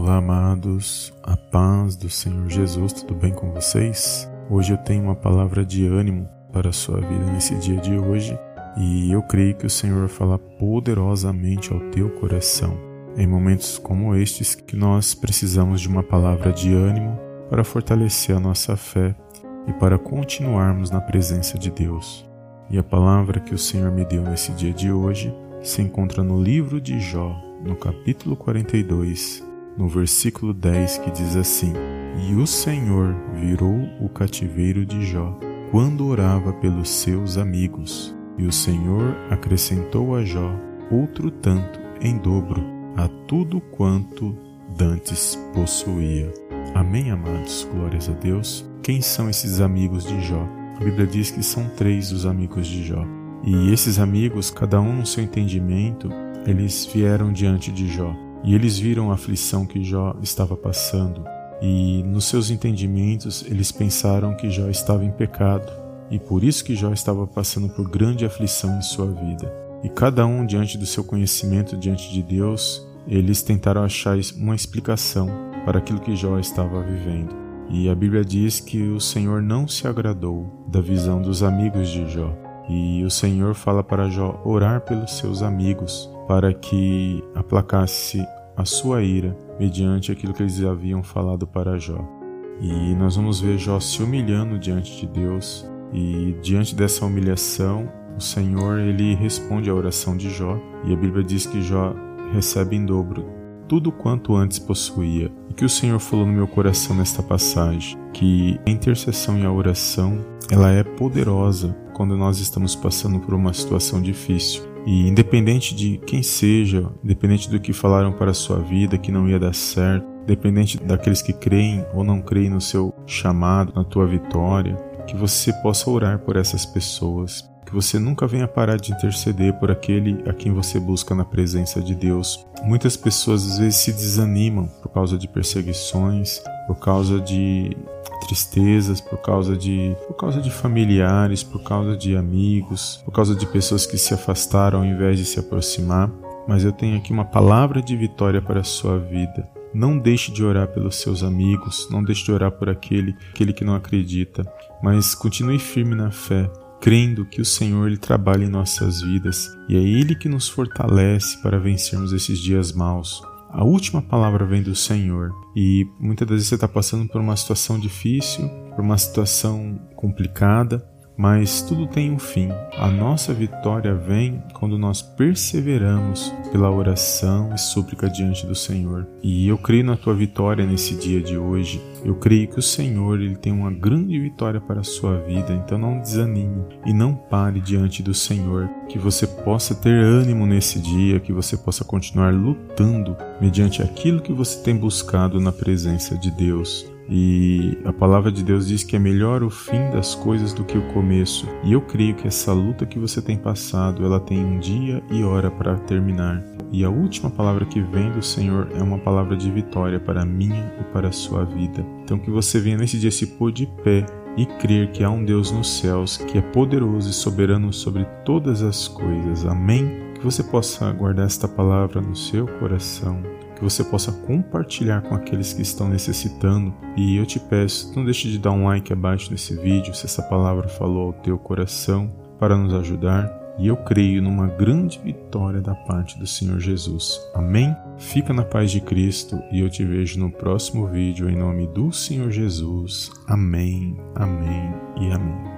Olá, amados, a paz do Senhor Jesus, tudo bem com vocês? Hoje eu tenho uma palavra de ânimo para a sua vida nesse dia de hoje e eu creio que o Senhor fala poderosamente ao teu coração. Em momentos como estes que nós precisamos de uma palavra de ânimo para fortalecer a nossa fé e para continuarmos na presença de Deus. E a palavra que o Senhor me deu nesse dia de hoje se encontra no livro de Jó, no capítulo 42, no versículo 10, que diz assim: E o Senhor virou o cativeiro de Jó quando orava pelos seus amigos, e o Senhor acrescentou a Jó outro tanto em dobro a tudo quanto dantes possuía. Amém, amados? Glórias a Deus. Quem são esses amigos de Jó? A Bíblia diz que são três os amigos de Jó. E esses amigos, cada um no seu entendimento, eles vieram diante de Jó e eles viram a aflição que Jó estava passando, e nos seus entendimentos eles pensaram que Jó estava em pecado, e por isso que Jó estava passando por grande aflição em sua vida. E cada um, diante do seu conhecimento diante de Deus, eles tentaram achar uma explicação para aquilo que Jó estava vivendo. E a Bíblia diz que o Senhor não se agradou da visão dos amigos de Jó. E o Senhor fala para Jó orar pelos seus amigos, para que aplacasse a sua ira mediante aquilo que eles haviam falado para Jó. E nós vamos ver Jó se humilhando diante de Deus e diante dessa humilhação, o Senhor ele responde à oração de Jó e a Bíblia diz que Jó recebe em dobro tudo quanto antes possuía. E que o Senhor falou no meu coração nesta passagem, que a intercessão e a oração, ela é poderosa quando nós estamos passando por uma situação difícil. E independente de quem seja, independente do que falaram para a sua vida que não ia dar certo, independente daqueles que creem ou não creem no seu chamado, na tua vitória, que você possa orar por essas pessoas, que você nunca venha parar de interceder por aquele a quem você busca na presença de Deus. Muitas pessoas às vezes se desanimam por causa de perseguições, por causa de tristezas, por causa de por causa de familiares, por causa de amigos, por causa de pessoas que se afastaram ao invés de se aproximar. Mas eu tenho aqui uma palavra de vitória para a sua vida. Não deixe de orar pelos seus amigos, não deixe de orar por aquele, aquele que não acredita, mas continue firme na fé, crendo que o Senhor ele trabalha em nossas vidas e é ele que nos fortalece para vencermos esses dias maus. A última palavra vem do Senhor e muitas das vezes você está passando por uma situação difícil, por uma situação complicada, mas tudo tem um fim. A nossa vitória vem quando nós perseveramos pela oração e súplica diante do Senhor. E eu creio na tua vitória nesse dia de hoje. Eu creio que o Senhor ele tem uma grande vitória para a sua vida, então não desanime e não pare diante do Senhor. Que você possa ter ânimo nesse dia, que você possa continuar lutando mediante aquilo que você tem buscado na presença de Deus. E a palavra de Deus diz que é melhor o fim das coisas do que o começo. E eu creio que essa luta que você tem passado, ela tem um dia e hora para terminar. E a última palavra que vem do Senhor é uma palavra de vitória para a minha e para a sua vida. Então que você venha nesse dia se pôr de pé e crer que há um Deus nos céus que é poderoso e soberano sobre todas as coisas. Amém? Que você possa guardar esta palavra no seu coração que você possa compartilhar com aqueles que estão necessitando. E eu te peço, não deixe de dar um like abaixo desse vídeo se essa palavra falou ao teu coração para nos ajudar. E eu creio numa grande vitória da parte do Senhor Jesus. Amém? Fica na paz de Cristo e eu te vejo no próximo vídeo em nome do Senhor Jesus. Amém, amém e amém.